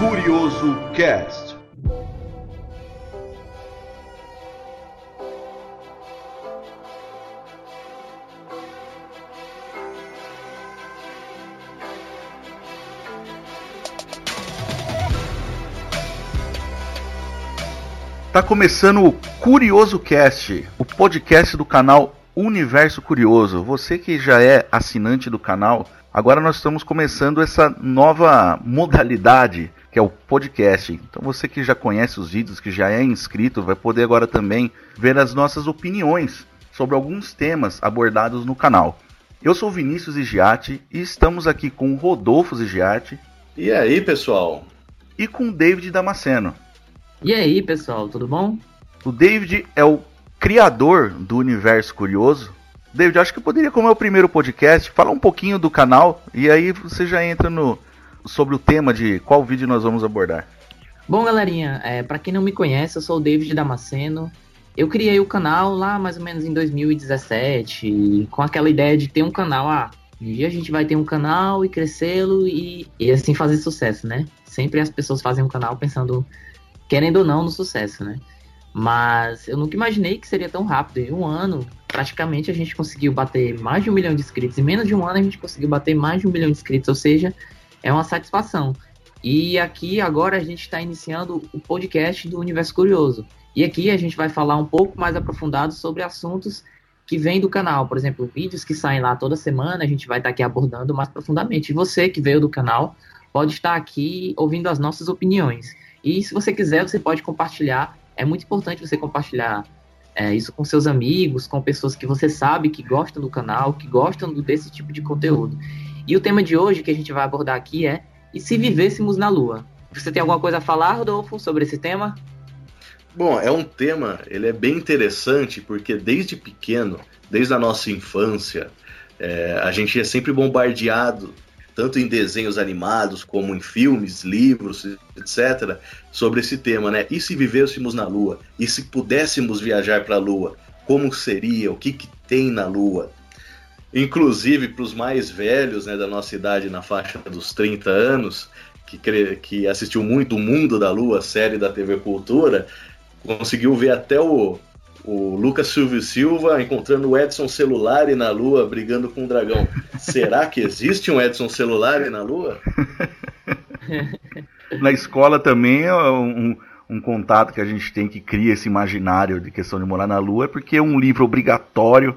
Curioso Cast. Tá começando o Curioso Cast, o podcast do canal Universo Curioso. Você que já é assinante do canal, agora nós estamos começando essa nova modalidade que é o podcast. Então você que já conhece os vídeos, que já é inscrito, vai poder agora também ver as nossas opiniões sobre alguns temas abordados no canal. Eu sou Vinícius Igiati e estamos aqui com o Rodolfo Igiati. E aí, pessoal? E com o David Damasceno. E aí, pessoal, tudo bom? O David é o criador do Universo Curioso. David, acho que poderia, como é o primeiro podcast, falar um pouquinho do canal e aí você já entra no sobre o tema de qual vídeo nós vamos abordar. Bom, galerinha, é, para quem não me conhece, eu sou o David Damasceno. Eu criei o canal lá mais ou menos em 2017, com aquela ideia de ter um canal. Ah, um dia a gente vai ter um canal e crescê-lo e, e assim fazer sucesso, né? Sempre as pessoas fazem um canal pensando querendo ou não, no sucesso, né? Mas eu nunca imaginei que seria tão rápido. Em um ano, praticamente, a gente conseguiu bater mais de um milhão de inscritos. Em menos de um ano, a gente conseguiu bater mais de um milhão de inscritos. Ou seja, é uma satisfação. E aqui, agora, a gente está iniciando o podcast do Universo Curioso. E aqui a gente vai falar um pouco mais aprofundado sobre assuntos que vêm do canal. Por exemplo, vídeos que saem lá toda semana, a gente vai estar tá aqui abordando mais profundamente. E você que veio do canal pode estar aqui ouvindo as nossas opiniões. E se você quiser, você pode compartilhar. É muito importante você compartilhar é, isso com seus amigos, com pessoas que você sabe que gostam do canal, que gostam desse tipo de conteúdo. E o tema de hoje que a gente vai abordar aqui é: e se vivêssemos na Lua? Você tem alguma coisa a falar, Rodolfo, sobre esse tema? Bom, é um tema, ele é bem interessante porque desde pequeno, desde a nossa infância, é, a gente é sempre bombardeado tanto em desenhos animados como em filmes, livros, etc., sobre esse tema, né? E se vivêssemos na Lua? E se pudéssemos viajar para a Lua? Como seria? O que, que tem na Lua? Inclusive, para os mais velhos né, da nossa idade, na faixa dos 30 anos, que, que assistiu muito o Mundo da Lua, série da TV Cultura, conseguiu ver até o, o Lucas Silvio Silva encontrando o Edson Celulari na Lua brigando com o dragão. Será que existe um Edson Celulari na Lua? na escola também é um, um contato que a gente tem que cria esse imaginário de questão de morar na Lua, é porque é um livro obrigatório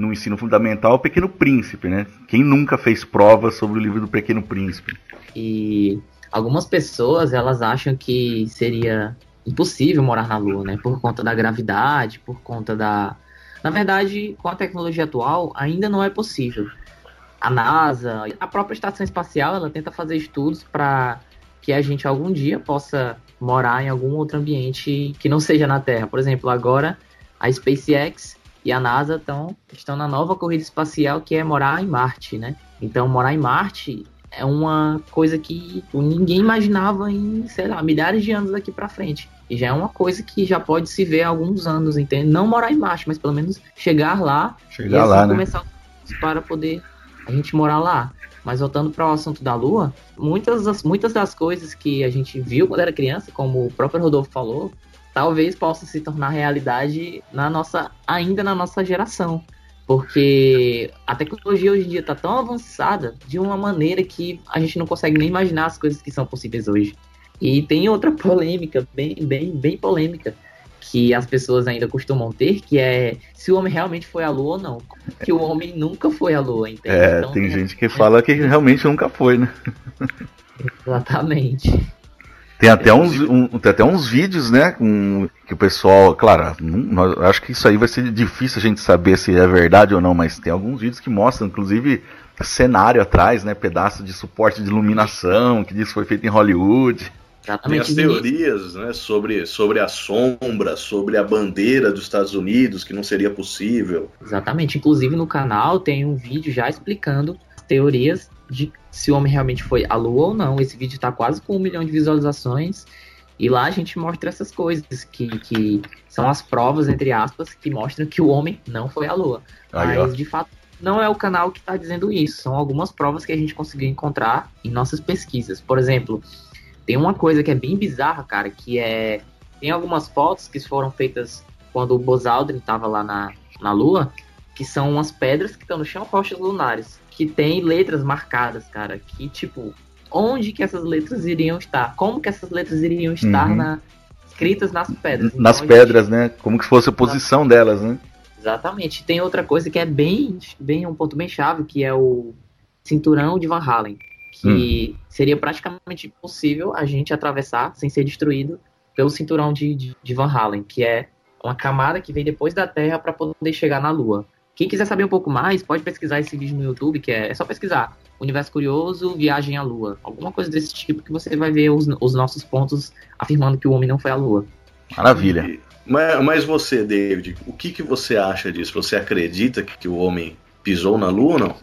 no ensino fundamental, o Pequeno Príncipe, né? Quem nunca fez prova sobre o livro do Pequeno Príncipe? E algumas pessoas, elas acham que seria impossível morar na Lua, né? Por conta da gravidade, por conta da. Na verdade, com a tecnologia atual, ainda não é possível. A NASA, a própria estação espacial, ela tenta fazer estudos para que a gente algum dia possa morar em algum outro ambiente que não seja na Terra. Por exemplo, agora a SpaceX e a NASA tão, estão na nova corrida espacial que é morar em Marte, né? Então, morar em Marte é uma coisa que ninguém imaginava em, sei lá, milhares de anos daqui para frente. E já é uma coisa que já pode se ver há alguns anos, entende? Não morar em Marte, mas pelo menos chegar lá chegar e assim lá, né? começar para poder a gente morar lá. Mas voltando para o assunto da Lua, muitas das, muitas das coisas que a gente viu quando era criança, como o próprio Rodolfo falou, talvez possa se tornar realidade na nossa ainda na nossa geração. Porque a tecnologia hoje em dia está tão avançada de uma maneira que a gente não consegue nem imaginar as coisas que são possíveis hoje. E tem outra polêmica, bem, bem, bem polêmica, que as pessoas ainda costumam ter, que é se o homem realmente foi à Lua ou não. Que o homem nunca foi à Lua, entende? É, então, tem é, gente que fala que realmente nunca foi, né? Exatamente. Tem até uns, um, tem até uns vídeos, né? Com, que o pessoal, claro, nós, acho que isso aí vai ser difícil a gente saber se é verdade ou não, mas tem alguns vídeos que mostram, inclusive, cenário atrás, né? Pedaço de suporte de iluminação, que diz que foi feito em Hollywood. Exatamente. Tem as teorias né, sobre, sobre a sombra, sobre a bandeira dos Estados Unidos, que não seria possível. Exatamente. Inclusive no canal tem um vídeo já explicando teorias de se o homem realmente foi à Lua ou não. Esse vídeo está quase com um milhão de visualizações. E lá a gente mostra essas coisas, que, que são as provas, entre aspas, que mostram que o homem não foi à Lua. Aí, Mas, ó. de fato, não é o canal que está dizendo isso. São algumas provas que a gente conseguiu encontrar em nossas pesquisas. Por exemplo, Tem uma coisa que é bem bizarra, cara, que é. Tem algumas fotos que foram feitas quando o Buzz Aldrin tava lá na, na Lua, que são umas pedras que estão no chão, rochas lunares, que tem letras marcadas, cara, que tipo, onde que essas letras iriam estar? Como que essas letras iriam estar uhum. na, escritas nas pedras? Nas então, pedras, gente... né? Como que fosse a posição delas, né? Exatamente. Tem outra coisa que é bem, bem um ponto bem chave, que é o cinturão de Van Halen, que hum. seria praticamente impossível a gente atravessar sem ser destruído pelo cinturão de, de, de Van Halen, que é uma camada que vem depois da Terra para poder chegar na Lua. Quem quiser saber um pouco mais, pode pesquisar esse vídeo no YouTube, que é, é só pesquisar Universo Curioso, Viagem à Lua. Alguma coisa desse tipo que você vai ver os, os nossos pontos afirmando que o homem não foi à Lua. Maravilha. Mas, mas você, David, o que, que você acha disso? Você acredita que, que o homem pisou na Lua ou não?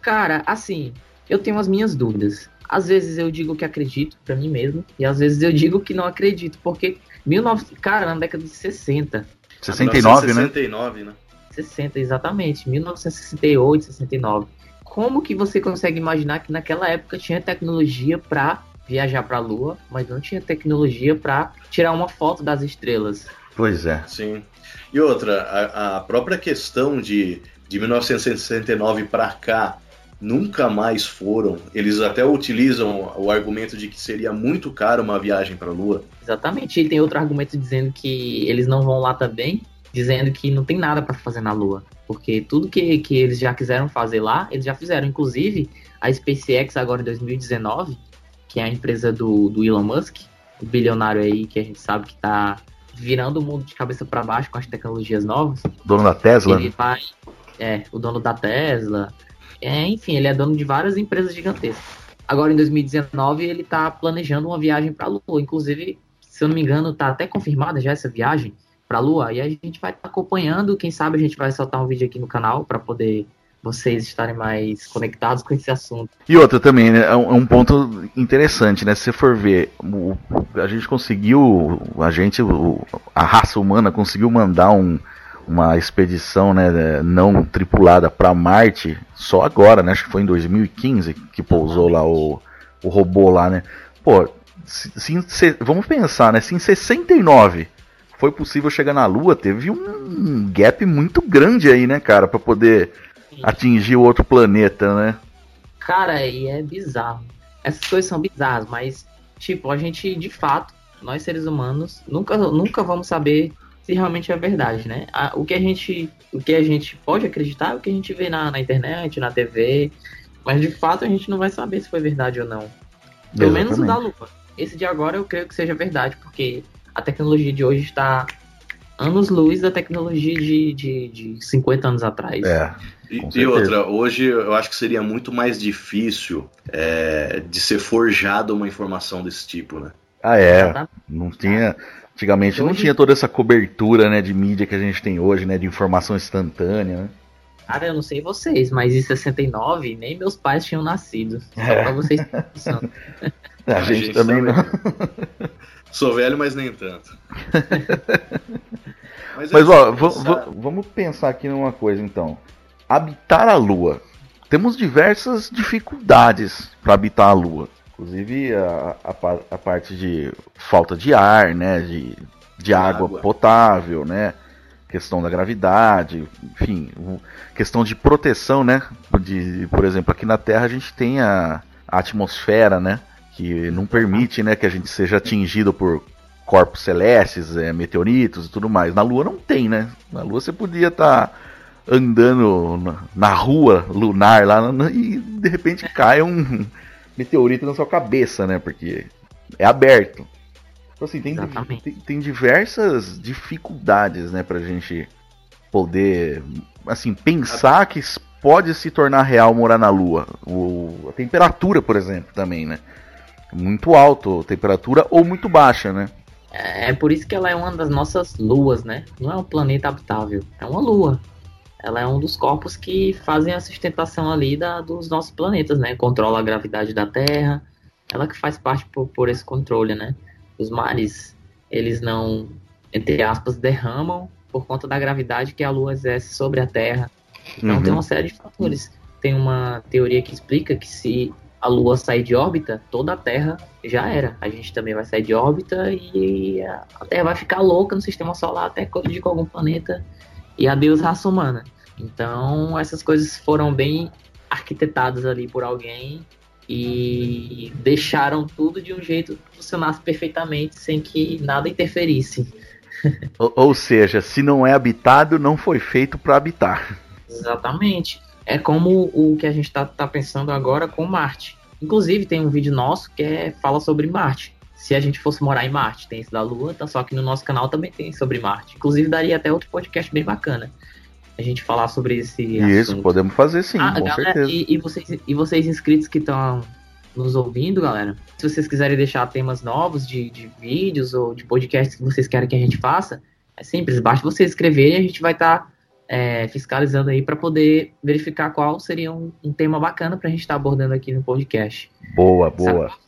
Cara, assim, eu tenho as minhas dúvidas. Às vezes eu digo que acredito para mim mesmo, e às vezes eu digo que não acredito, porque 19... cara, na década de 60. 69, 1969 né? né? 60, exatamente. 1968, 69. Como que você consegue imaginar que naquela época tinha tecnologia para viajar para a Lua, mas não tinha tecnologia para tirar uma foto das estrelas? Pois é. Sim. E outra, a, a própria questão de, de 1969 para cá nunca mais foram. Eles até utilizam o argumento de que seria muito caro uma viagem para a Lua. Exatamente. E tem outro argumento dizendo que eles não vão lá também, dizendo que não tem nada para fazer na Lua, porque tudo que, que eles já quiseram fazer lá, eles já fizeram. Inclusive, a SpaceX agora em 2019, que é a empresa do, do Elon Musk, o bilionário aí que a gente sabe que está virando o mundo de cabeça para baixo com as tecnologias novas. Dono da Tesla? Ele vai, é, o dono da Tesla. É, enfim, ele é dono de várias empresas gigantescas. Agora, em 2019, ele está planejando uma viagem para a Lua. Inclusive, se eu não me engano, está até confirmada já essa viagem para a Lua. E a gente vai estar tá acompanhando. Quem sabe a gente vai soltar um vídeo aqui no canal para poder vocês estarem mais conectados com esse assunto. E outra também, né, é um, é um ponto interessante, né? Se você for ver, o, a gente conseguiu, a gente, o, a raça humana conseguiu mandar um, uma expedição né, não tripulada para Marte só agora, né? Acho que foi em 2015 que pousou lá o, o robô lá, né? Pô, se, se, vamos pensar, né? Se em 69 foi possível chegar na Lua, teve um gap muito grande aí, né, cara, para poder atingir o outro planeta, né? Cara, e é bizarro. Essas coisas são bizarras, mas, tipo, a gente, de fato, nós seres humanos, nunca, nunca vamos saber se realmente é verdade, né? O que a gente, o que a gente pode acreditar é o que a gente vê na, na internet, na TV, mas de fato a gente não vai saber se foi verdade ou não. Pelo Exatamente. menos o da Lua. Esse de agora eu creio que seja verdade, porque a tecnologia de hoje está anos-luz da tecnologia de, de, de 50 anos atrás. É. E, e, outra, hoje eu acho que seria muito mais difícil é, de ser forjada uma informação desse tipo, né? Ah, é. Não tinha. Antigamente hoje... não tinha toda essa cobertura né, de mídia que a gente tem hoje, né? De informação instantânea, né? Cara, eu não sei vocês, mas em 69 nem meus pais tinham nascido. Só é. pra vocês a, a gente, gente também não. Sou velho, mas nem tanto. mas, mas ó, vamos pensar aqui numa coisa então habitar a Lua. Temos diversas dificuldades para habitar a Lua. Inclusive a, a, a, parte de falta de ar, né? De, de água, água potável, né? Questão da gravidade, enfim, questão de proteção, né? De, por exemplo, aqui na Terra a gente tem a, a atmosfera, né? Que não permite, né, que a gente seja atingido por corpos celestes, é, meteoritos e tudo mais. Na Lua não tem, né? Na Lua você podia estar tá andando na, na rua lunar lá e de repente cai um meteorito na sua cabeça, né? Porque é aberto. Então, assim, tem, tem, tem, diversas dificuldades, né, pra gente poder, assim, pensar que pode se tornar real morar na Lua. O, a temperatura, por exemplo, também, né? Muito alto, temperatura ou muito baixa, né? É, é por isso que ela é uma das nossas luas, né? Não é um planeta habitável, é uma lua ela é um dos corpos que fazem a sustentação ali da, dos nossos planetas, né? Controla a gravidade da Terra, ela que faz parte por, por esse controle, né? Os mares, eles não, entre aspas, derramam por conta da gravidade que a Lua exerce sobre a Terra. Então uhum. tem uma série de fatores. Tem uma teoria que explica que se a Lua sair de órbita, toda a Terra já era. A gente também vai sair de órbita e a Terra vai ficar louca no sistema solar até colidir com algum planeta e adeus raça humana. Então, essas coisas foram bem arquitetadas ali por alguém e deixaram tudo de um jeito que funcionasse perfeitamente sem que nada interferisse. ou, ou seja, se não é habitado, não foi feito para habitar. Exatamente. É como o que a gente está tá pensando agora com Marte. Inclusive, tem um vídeo nosso que é, fala sobre Marte. Se a gente fosse morar em Marte, tem esse da Lua, tá, só que no nosso canal também tem sobre Marte. Inclusive, daria até outro podcast bem bacana. A gente falar sobre esse Isso, assunto. podemos fazer sim, ah, com galera, certeza. E, e, vocês, e vocês inscritos que estão nos ouvindo, galera, se vocês quiserem deixar temas novos de, de vídeos ou de podcasts que vocês querem que a gente faça, é simples, basta vocês escreverem e a gente vai estar tá é, fiscalizando aí para poder verificar qual seria um, um tema bacana para a gente estar tá abordando aqui no podcast. Boa, boa. Sabe?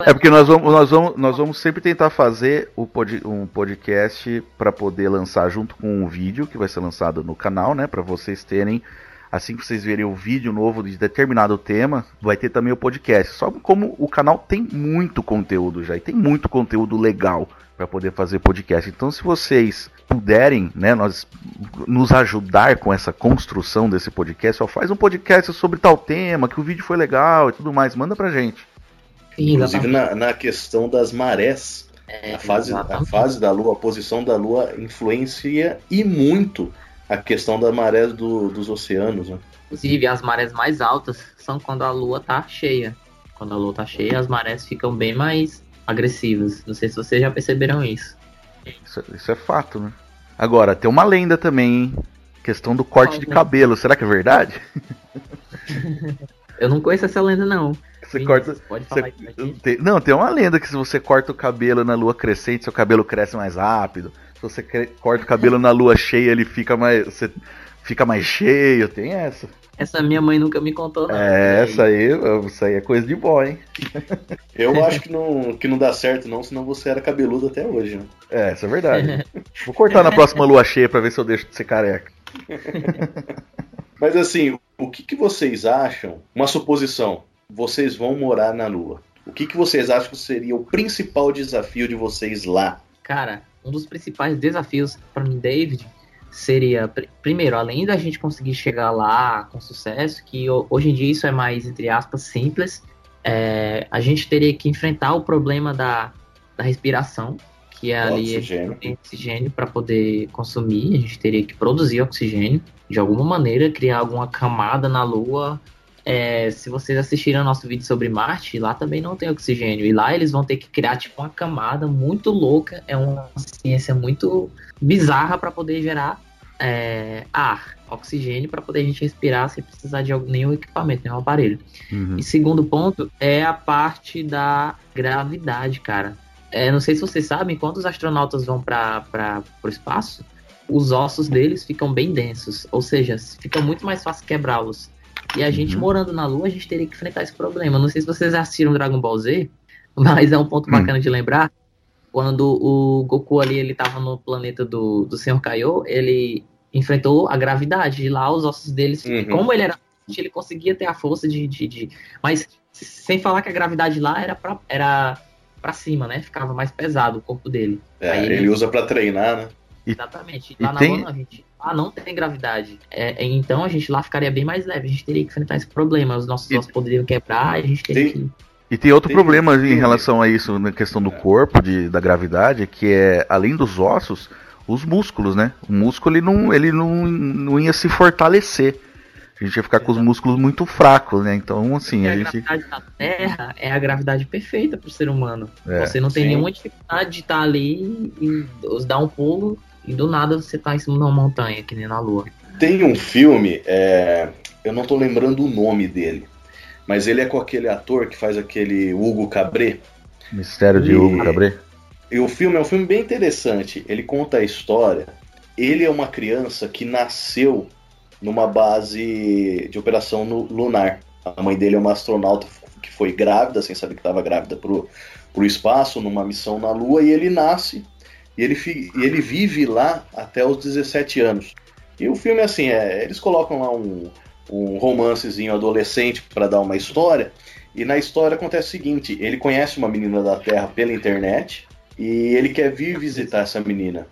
É porque nós vamos, nós vamos, nós vamos sempre tentar fazer o pod, um podcast para poder lançar junto com um vídeo que vai ser lançado no canal, né? Para vocês terem, assim que vocês verem o vídeo novo de determinado tema, vai ter também o podcast. Só como o canal tem muito conteúdo já, e tem muito conteúdo legal para poder fazer podcast. Então, se vocês puderem, né, nós nos ajudar com essa construção desse podcast, ó, faz um podcast sobre tal tema, que o vídeo foi legal e tudo mais, manda pra gente. Inclusive na, na questão das marés, é, a, fase, a fase da Lua, a posição da Lua influencia e muito a questão da maré do, dos oceanos. Né? Inclusive, as marés mais altas são quando a Lua tá cheia. Quando a Lua tá cheia, as marés ficam bem mais agressivas. Não sei se vocês já perceberam isso. Isso, isso é fato, né? Agora, tem uma lenda também, hein? Questão do corte Qual, de né? cabelo. Será que é verdade? Eu não conheço essa lenda, não. Você corta. Pode falar você, tem, não, tem uma lenda que se você corta o cabelo na lua crescente, seu cabelo cresce mais rápido. Se você corta o cabelo na lua cheia, ele fica mais. Você fica mais cheio. Tem essa. Essa minha mãe nunca me contou, não. É, essa aí, isso aí é coisa de boy, hein? Eu acho que não, que não dá certo, não, senão você era cabeludo até hoje, né? É, isso é verdade. Vou cortar na próxima lua cheia pra ver se eu deixo de ser careca. Mas assim, o que, que vocês acham? Uma suposição. Vocês vão morar na Lua. O que, que vocês acham que seria o principal desafio de vocês lá? Cara, um dos principais desafios para mim, David, seria, primeiro, além da gente conseguir chegar lá com sucesso, que hoje em dia isso é mais, entre aspas, simples, é, a gente teria que enfrentar o problema da, da respiração, que é ali oxigênio, oxigênio para poder consumir, a gente teria que produzir oxigênio de alguma maneira, criar alguma camada na Lua. É, se vocês assistiram ao nosso vídeo sobre Marte, lá também não tem oxigênio. E lá eles vão ter que criar tipo uma camada muito louca, é uma ciência muito bizarra para poder gerar é, ar, oxigênio, para poder a gente respirar sem precisar de nenhum equipamento, nenhum aparelho. Uhum. E segundo ponto é a parte da gravidade, cara. É, não sei se vocês sabem, quando os astronautas vão para o espaço, os ossos deles ficam bem densos, ou seja, fica muito mais fácil quebrá-los. E a gente uhum. morando na Lua, a gente teria que enfrentar esse problema. Não sei se vocês assistiram Dragon Ball Z, mas é um ponto bacana uhum. de lembrar quando o Goku ali ele tava no planeta do, do Senhor Kaiô, ele enfrentou a gravidade. E lá os ossos deles, uhum. como ele era ele conseguia ter a força de, de, de, Mas sem falar que a gravidade lá era pra, era pra cima, né? Ficava mais pesado o corpo dele. É, ele, ele, usa para treinar, né? Exatamente. Lá na tem... A gente, lá não tem gravidade. É, é, então a gente lá ficaria bem mais leve. A gente teria que enfrentar esse problema. Os nossos ossos poderiam quebrar, a gente teria que e tem outro tem problema em relação a isso, na questão do corpo, de, da gravidade, que é, além dos ossos, os músculos, né? O músculo ele não, ele não, não ia se fortalecer. A gente ia ficar com os músculos muito fracos, né? Então, assim, a, a gente. A gravidade da Terra é a gravidade perfeita para o ser humano. É, você não tem sim. nenhuma dificuldade de estar ali e dar um pulo e do nada você tá em cima de uma montanha, que nem na Lua. Tem um filme, é... eu não tô lembrando o nome dele mas ele é com aquele ator que faz aquele Hugo Cabret. Mistério de e, Hugo Cabret. E o filme é um filme bem interessante. Ele conta a história. Ele é uma criança que nasceu numa base de operação lunar. A mãe dele é uma astronauta que foi grávida, sem saber que estava grávida, pro, pro espaço, numa missão na Lua, e ele nasce e ele, e ele vive lá até os 17 anos. E o filme, assim, é, eles colocam lá um, um romancezinho adolescente para dar uma história. E na história acontece o seguinte: ele conhece uma menina da Terra pela internet e ele quer vir visitar essa menina.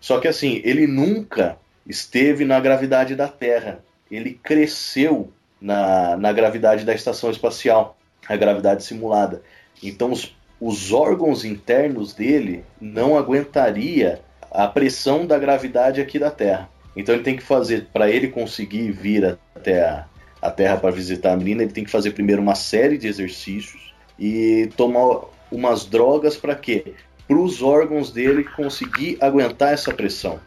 Só que assim, ele nunca esteve na gravidade da Terra. Ele cresceu na, na gravidade da estação espacial, a gravidade simulada. Então os, os órgãos internos dele não aguentaria a pressão da gravidade aqui da Terra. Então ele tem que fazer, para ele conseguir vir até a, a Terra para visitar a menina, ele tem que fazer primeiro uma série de exercícios e tomar umas drogas para quê? Para os órgãos dele conseguir aguentar essa pressão.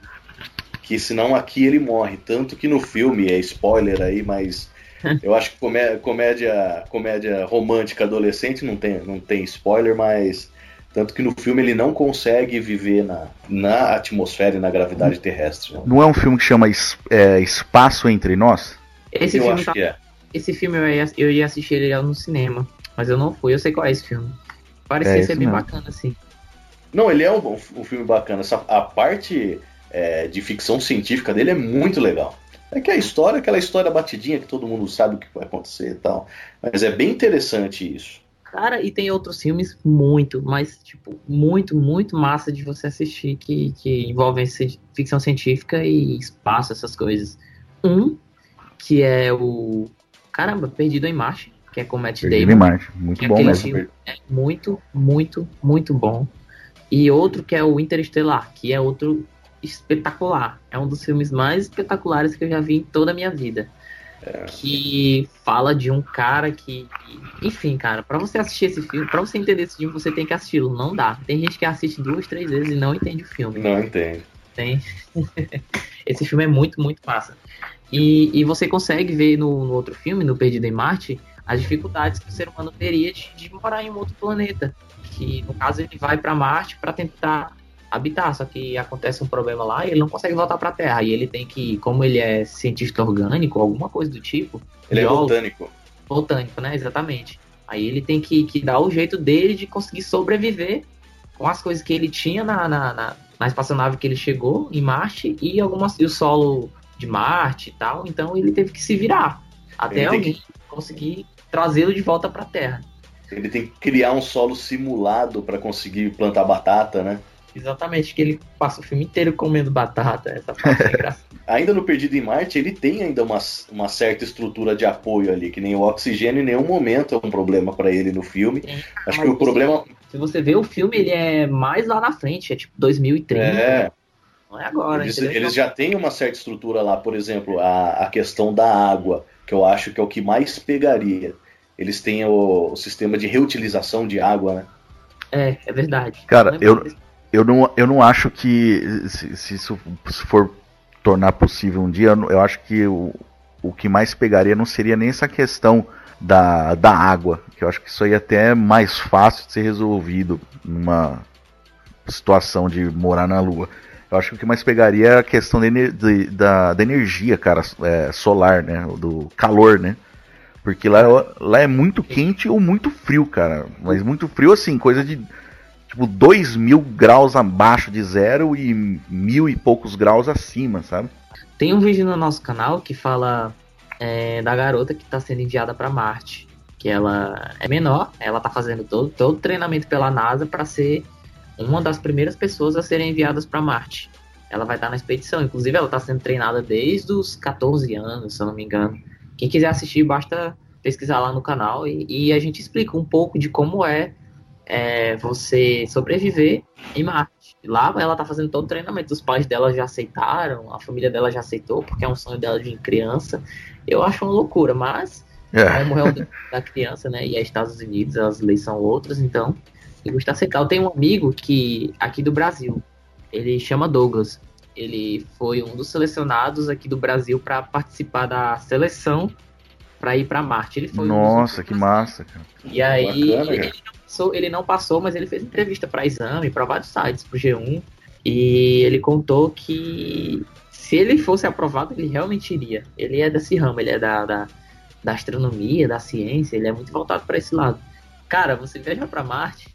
Que senão aqui ele morre. Tanto que no filme, é spoiler aí, mas eu acho que comédia, comédia romântica adolescente não tem, não tem spoiler, mas tanto que no filme ele não consegue viver na, na atmosfera e na gravidade terrestre. Né? Não é um filme que chama é, Espaço Entre Nós? Esse eu filme acho tá... que é. Esse filme eu ia, eu ia assistir ele no cinema, mas eu não fui. Eu sei qual é esse filme. Parecia é ser bem mesmo. bacana, assim. Não, ele é um, um filme bacana. Essa, a parte é, de ficção científica dele é muito legal. É que a história, aquela história batidinha que todo mundo sabe o que vai acontecer e tal. Mas é bem interessante isso. Cara, e tem outros filmes muito, mas, tipo, muito, muito massa de você assistir que, que envolvem ficção científica e espaço, essas coisas. Um, que é o. Caramba, Perdido em Marte, que é com Matt Perdido Damon. em Marte, muito bom mesmo. É muito, muito, muito bom. E outro que é o Interestelar, que é outro espetacular. É um dos filmes mais espetaculares que eu já vi em toda a minha vida. É. Que fala de um cara que. Enfim, cara, para você assistir esse filme, para você entender esse filme, você tem que assisti-lo. Não dá. Tem gente que assiste duas, três vezes e não entende o filme. Não entende. Tem. esse filme é muito, muito massa. E, e você consegue ver no, no outro filme, no Perdido em Marte, as dificuldades que o ser humano teria de, de morar em um outro planeta. Que no caso ele vai para Marte para tentar habitar, só que acontece um problema lá e ele não consegue voltar para a Terra. E ele tem que, como ele é cientista orgânico, alguma coisa do tipo. Ele biólogo, é botânico. Botânico, né? Exatamente. Aí ele tem que, que dar o jeito dele de conseguir sobreviver com as coisas que ele tinha na, na, na, na espaçonave que ele chegou em Marte e algumas e o solo de Marte e tal. Então ele teve que se virar até alguém que... conseguir trazê-lo de volta para a Terra. Ele tem que criar um solo simulado para conseguir plantar batata, né? Exatamente, que ele passa o filme inteiro comendo batata. Essa parte é engraçada. ainda no Perdido em Marte, ele tem ainda uma, uma certa estrutura de apoio ali, que nem o oxigênio em nenhum momento é um problema para ele no filme. Sim, Acho que o problema. Se você vê o filme, ele é mais lá na frente, é tipo 2030. É. Não é agora. Eles, eles já têm uma certa estrutura lá, por exemplo, a, a questão da água, que eu acho que é o que mais pegaria. Eles têm o, o sistema de reutilização de água, né? É, é verdade. Cara, eu, eu não, eu não acho que se, se isso for tornar possível um dia, eu acho que o, o que mais pegaria não seria nem essa questão da, da água, que eu acho que isso aí até é mais fácil de ser resolvido numa situação de morar na Lua. Eu acho que o que mais pegaria é a questão de, de, da, da energia, cara, é, solar, né? Do calor, né? Porque lá, lá é muito quente ou muito frio, cara. Mas muito frio, assim, coisa de tipo, dois mil graus abaixo de zero e mil e poucos graus acima, sabe? Tem um vídeo no nosso canal que fala é, da garota que está sendo enviada para Marte. Que ela é menor, ela tá fazendo todo, todo o treinamento pela NASA para ser uma das primeiras pessoas a serem enviadas para Marte. Ela vai estar na expedição, inclusive ela está sendo treinada desde os 14 anos, se eu não me engano. Quem quiser assistir, basta pesquisar lá no canal e, e a gente explica um pouco de como é é você sobreviver em Marte. Lá ela tá fazendo todo o treinamento. Os pais dela já aceitaram, a família dela já aceitou, porque é um sonho dela de criança. Eu acho uma loucura, mas é. morreu da criança, né? E é Estados Unidos, as leis são outras, então eu gosto de aceitar. Eu tenho um amigo que aqui do Brasil, ele chama Douglas. Ele foi um dos selecionados aqui do Brasil para participar da seleção para ir para Marte. Ele foi Nossa, um que massa, cara. E aí Bacana, ele, passou, ele não passou, mas ele fez entrevista para exame, para vários sites, para o G1, e ele contou que se ele fosse aprovado, ele realmente iria. Ele é desse ramo, ele é da, da, da astronomia, da ciência, ele é muito voltado para esse lado. Cara, você viaja para Marte,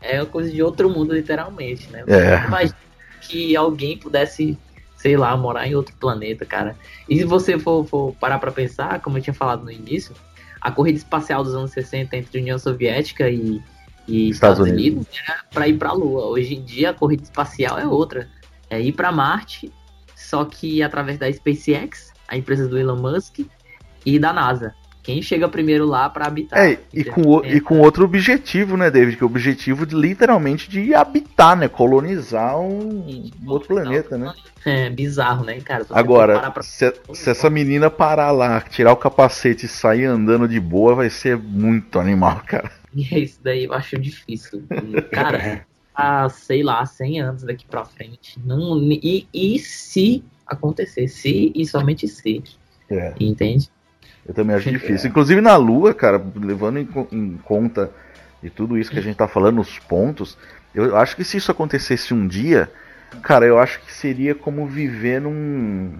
é coisa de outro mundo, literalmente, né? É. Imagina que alguém pudesse, sei lá, morar em outro planeta, cara. E se você for, for parar para pensar, como eu tinha falado no início, a corrida espacial dos anos 60 entre União Soviética e, e Estados, Estados Unidos, Unidos era para ir para a Lua. Hoje em dia a corrida espacial é outra, é ir para Marte, só que através da SpaceX, a empresa do Elon Musk e da NASA. Quem chega primeiro lá para habitar. É, e com, e com outro objetivo, né, David? Que é o objetivo de, literalmente de habitar, né? Colonizar um, um outro planeta, né? É bizarro, né, cara? Agora, pra... se, se, essa menina parar lá, tirar o capacete e sair andando de boa, vai ser muito animal, cara. E é isso daí eu acho difícil. cara, há, sei lá, 100 anos daqui pra frente. Não, e, e se acontecer? Se e somente se. É. Entende? Eu também acho difícil. É. Inclusive na Lua, cara, levando em, em, conta de tudo isso que a gente tá falando, os pontos, eu acho que se isso acontecesse um dia, cara, eu acho que seria como viver num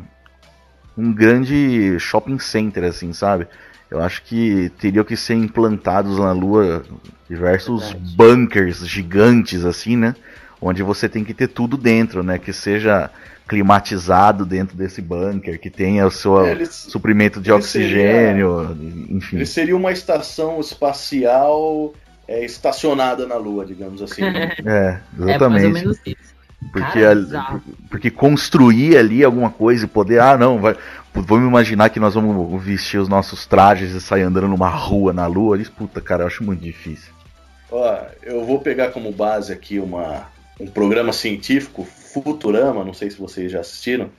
um grande shopping center, assim, sabe? Eu acho que teriam que ser implantados na Lua diversos Verdade. bunkers gigantes, assim, né? Onde você tem que ter tudo dentro, né? Que seja climatizado dentro desse bunker, que tenha o seu é, ele, suprimento de oxigênio, seria, enfim. Ele seria uma estação espacial é, estacionada na Lua, digamos assim. é, exatamente. É mais ou menos isso. Porque, Cara, porque construir ali alguma coisa e poder, ah não, vai, vamos imaginar que nós vamos vestir os nossos trajes e sair andando numa rua na lua. Diz, puta, cara, eu acho muito difícil. Ó, eu vou pegar como base aqui uma, um programa científico Futurama, não sei se vocês já assistiram.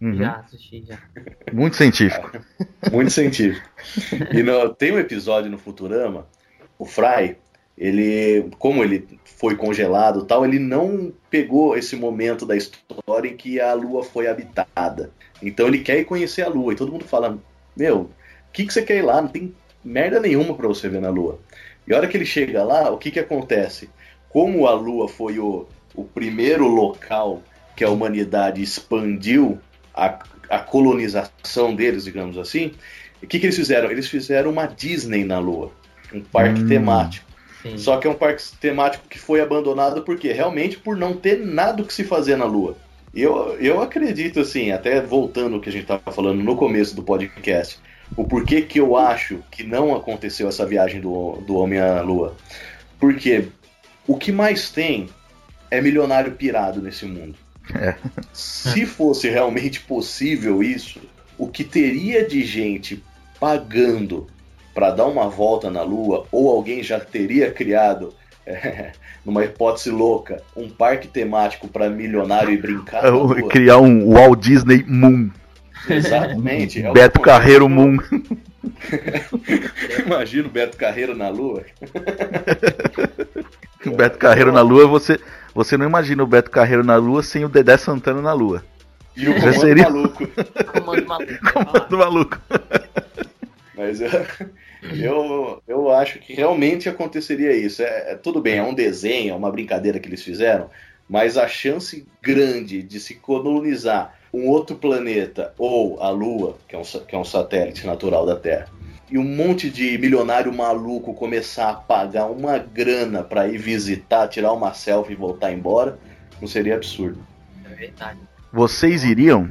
Uhum. Já assisti, já. Muito científico. Muito científico. E no, tem um episódio no Futurama, o Fry, ele, como ele foi congelado tal, ele não pegou esse momento da história em que a Lua foi habitada. Então ele quer ir conhecer a Lua. E todo mundo fala, meu, o que, que você quer ir lá? Não tem merda nenhuma para você ver na Lua. E a hora que ele chega lá, o que, que acontece? Como a Lua foi o, o primeiro local que a humanidade expandiu a, a colonização deles, digamos assim, o que, que eles fizeram? Eles fizeram uma Disney na Lua, um parque hum, temático. Sim. Só que é um parque temático que foi abandonado porque realmente por não ter nada que se fazer na Lua. Eu, eu acredito assim, até voltando ao que a gente estava falando no começo do podcast, o porquê que eu acho que não aconteceu essa viagem do, do Homem à Lua. Porque o que mais tem é milionário pirado nesse mundo. É. Se fosse realmente possível isso, o que teria de gente pagando para dar uma volta na Lua, ou alguém já teria criado, é, numa hipótese louca, um parque temático para milionário e brincar. É, criar um Walt Disney Moon. Exatamente. É Beto Carreiro Moon. Imagina o Beto Carreiro na Lua. o Beto Carreiro na Lua, você você não imagina o Beto Carreiro na Lua sem o Dedé Santana na Lua. E o comando seria... maluco. comando maluco. comando maluco. Mas eu, eu, eu acho que realmente aconteceria isso. É, é, tudo bem, é um desenho, é uma brincadeira que eles fizeram, mas a chance grande de se colonizar um outro planeta ou a Lua, que é um, que é um satélite natural da Terra, e um monte de milionário maluco começar a pagar uma grana para ir visitar, tirar uma selfie e voltar embora, não seria absurdo. É verdade. Vocês iriam?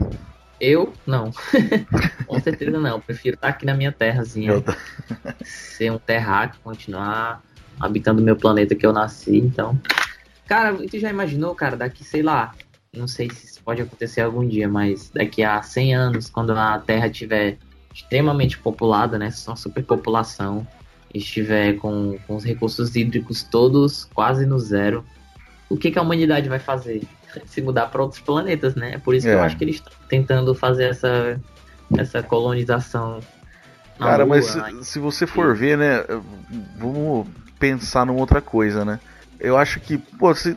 Eu não. Com certeza não. Prefiro estar aqui na minha terrazinha. Tô... ser um terráqueo, continuar habitando o meu planeta que eu nasci, então. Cara, tu já imaginou, cara, daqui, sei lá, não sei se isso pode acontecer algum dia, mas daqui a 100 anos, quando a Terra tiver extremamente populada, né? Uma superpopulação, estiver com, com os recursos hídricos todos quase no zero, o que, que a humanidade vai fazer? Se mudar para outros planetas, né? É por isso é. que eu é. acho que eles estão tentando fazer essa, essa colonização. Cara, Lua, mas se, se, você for ver, né? Vamos pensar numa outra coisa, né? Eu acho que, pô, se,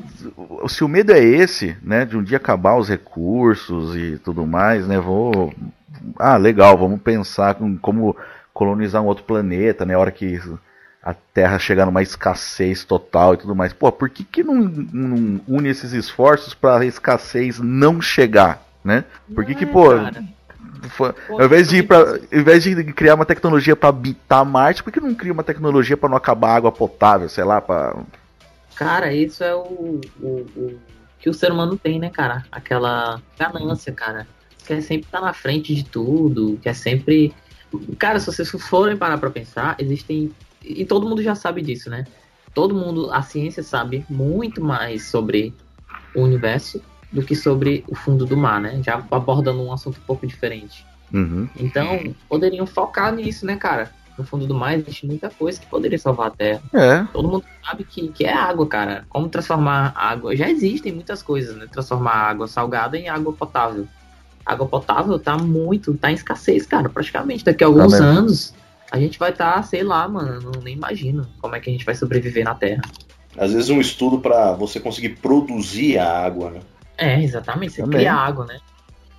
se o medo é esse, né? De um dia acabar os recursos e tudo mais, né? Vou ah, legal, vamos pensar em como colonizar um outro planeta, né? A hora que a Terra chegar numa escassez total e tudo mais. Pô, por que, que não, não une esses esforços para a escassez não chegar, né? Por que, que pô, foi, ao invés de ir para, ao invés de criar uma tecnologia para habitar Marte, por que não cria uma tecnologia para não acabar a água potável, sei lá, para Cara, isso é o, o, o, que o ser humano tem, né, cara? Aquela ganância, cara quer sempre estar tá na frente de tudo, quer sempre. Cara, se vocês forem parar pra pensar, existem. E todo mundo já sabe disso, né? Todo mundo, a ciência sabe muito mais sobre o universo do que sobre o fundo do mar, né? Já abordando um assunto um pouco diferente. Uhum. Então, poderiam focar nisso, né, cara? No fundo do mar existe muita coisa que poderia salvar a Terra. É. Todo mundo sabe que, que é água, cara. Como transformar água. Já existem muitas coisas, né? Transformar água salgada em água potável. Água potável tá muito, tá em escassez, cara, praticamente. Daqui a alguns mesmo. anos, a gente vai estar, tá, sei lá, mano, não, nem imagino como é que a gente vai sobreviver na Terra. Às vezes um estudo para você conseguir produzir a água, né? É, exatamente. Você Também. cria água, né?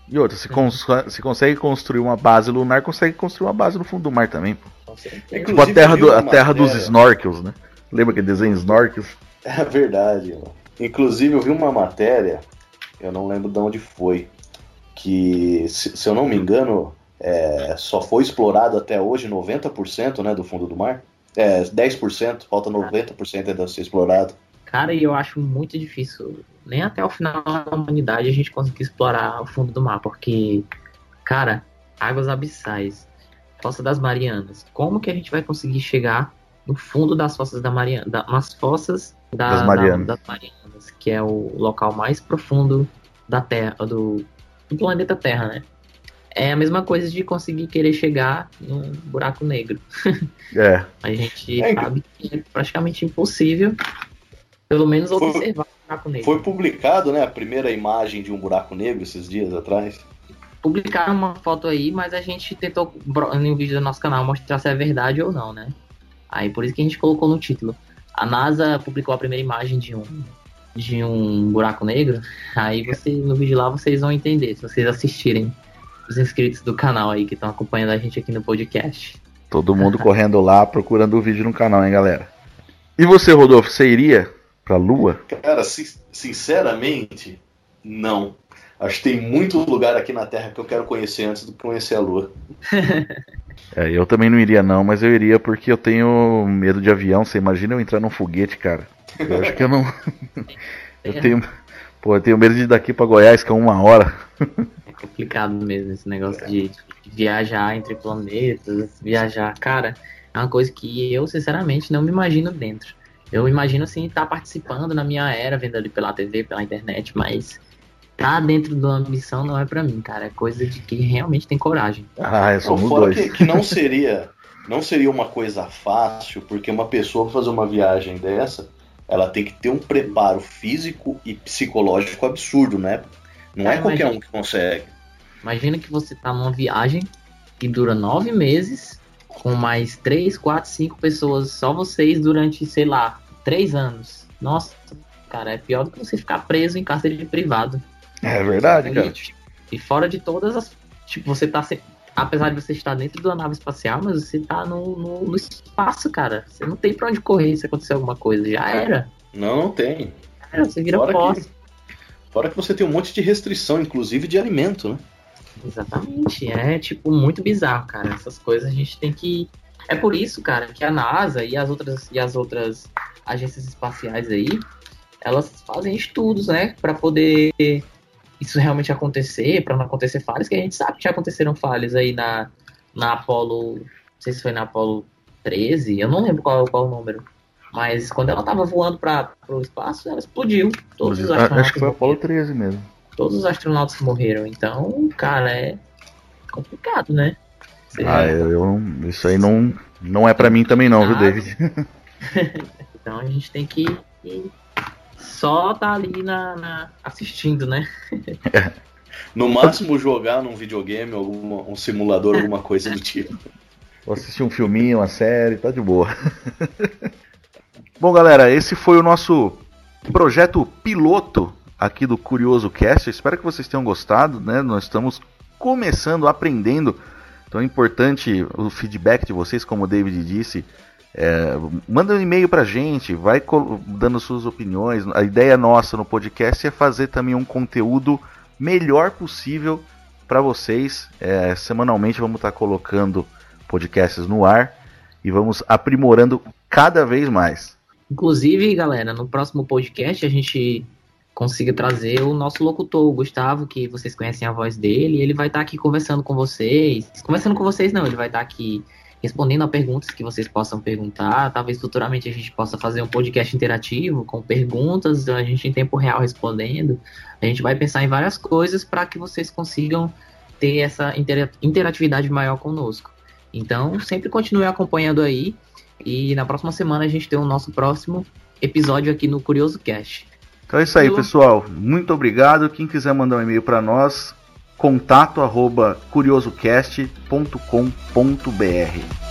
E outra, se, cons- se consegue construir uma base lunar, consegue construir uma base no fundo do mar também. Pô. Tipo a terra, do- a terra dos snorkels, né? Lembra aquele desenho snorkels? É verdade. mano. Inclusive, eu vi uma matéria, eu não lembro de onde foi, que, se, se eu não me engano, é, só foi explorado até hoje 90% né, do fundo do mar. É, 10%, falta 90% ainda a ser explorado. Cara, e eu acho muito difícil, nem até o final da humanidade, a gente conseguir explorar o fundo do mar, porque, cara, águas abissais, Fossa das Marianas, como que a gente vai conseguir chegar no fundo das Fossas da Mariana, da, nas fossas da- Das da- Marianas. das Marianas, que é o local mais profundo da Terra, do, do planeta Terra, né? É a mesma coisa de conseguir querer chegar num buraco negro. É. A gente É, sabe que é praticamente impossível, pelo menos Foi- observar o buraco negro. Foi publicado né, a primeira imagem de um buraco negro esses dias atrás. Publicaram uma foto aí, mas a gente tentou, bro- no vídeo do nosso canal, mostrar se é verdade ou não, né? Aí por isso que a gente colocou no título. A NASA publicou a primeira imagem de um de um buraco negro. Aí você no vídeo lá vocês vão entender, se vocês assistirem os inscritos do canal aí que estão acompanhando a gente aqui no podcast. Todo mundo correndo lá procurando o vídeo no canal, hein, galera? E você, Rodolfo, você iria pra Lua? Cara, sin- sinceramente, não. Acho que tem muito lugar aqui na Terra que eu quero conhecer antes do que conhecer a Lua. É, eu também não iria não, mas eu iria porque eu tenho medo de avião. Você imagina eu entrar num foguete, cara? Eu acho que eu não. eu tenho. Pô, eu tenho medo de ir daqui pra Goiás, que é uma hora. É complicado mesmo esse negócio de, de viajar entre planetas, viajar. Cara, é uma coisa que eu, sinceramente, não me imagino dentro. Eu imagino, assim, estar participando na minha era, vendo ali pela TV, pela internet, mas tá dentro de uma missão não é pra mim, cara. É coisa de quem realmente tem coragem. Ah, Não, somos fora dois. que, que não seria não seria uma coisa fácil, porque uma pessoa pra fazer uma viagem dessa, ela tem que ter um preparo físico e psicológico absurdo, né? Não é qualquer imagina. um que consegue. Imagina que você tá numa viagem que dura nove meses, com mais três, quatro, cinco pessoas, só vocês durante, sei lá, três anos. Nossa, cara, é pior do que você ficar preso em cárcere privado. É verdade, cara. E, e fora de todas as. Tipo, você tá. se- Apesar de você estar dentro da nave espacial, mas você tá no, no, no espaço, cara. Você não tem pra onde correr se acontecer alguma coisa. Já era. Não, não tem. Era, você vira Fora pó. que, fora que você tem um monte de restrição, inclusive de alimento, né? Exatamente. É, tipo, muito bizarro, cara. Essas coisas a gente tem que. É por isso, cara, que a NASA e as outras, e as outras agências espaciais aí, elas fazem estudos, né? Pra poder isso realmente acontecer, pra não acontecer falhas, que a gente sabe que já aconteceram falhas aí na, na Apollo. Não sei se foi na Apollo 13, eu não lembro qual, qual o número. Mas quando ela tava voando para o espaço, ela explodiu. Todos os Ah, astronautas Acho que foi Apolo morreram. 13 mesmo. Todos os astronautas morreram. Então, cara, é complicado, né? Ah, eu, eu- isso aí não, não é pra mim também não, viu, David? Então a gente tem que só tá ali na, na- assistindo, né? No máximo jogar num videogame, alguma, um simulador, alguma coisa do tipo. Vou assistir um filminho, uma série, tá de boa. Bom, galera, esse foi o nosso projeto piloto aqui do Curioso Cast. Espero que vocês tenham gostado, né? Nós estamos começando, aprendendo. Então é importante o feedback de vocês, como o David disse. É, manda um e-mail pra gente, vai dando suas opiniões. A ideia nossa no podcast é fazer também um conteúdo melhor possível para vocês. É, semanalmente vamos estar colocando podcasts no ar e vamos aprimorando cada vez mais. Inclusive, galera, no próximo podcast a gente consiga trazer o nosso locutor, o Gustavo, que vocês conhecem a voz dele, ele vai estar tá aqui conversando com vocês. Conversando com vocês não, ele vai estar tá aqui respondendo a perguntas que vocês possam perguntar. Talvez futuramente a gente possa fazer um podcast interativo com perguntas, a gente em tempo real respondendo. A gente vai pensar em várias coisas para que vocês consigam ter essa interatividade maior conosco. Então, sempre continue acompanhando aí. E na próxima semana a gente tem o nosso próximo episódio aqui no Curioso Cast. Então é isso aí, pessoal. Muito obrigado. Quem quiser mandar um e-mail para nós, contato arroba curiosocast.com.br.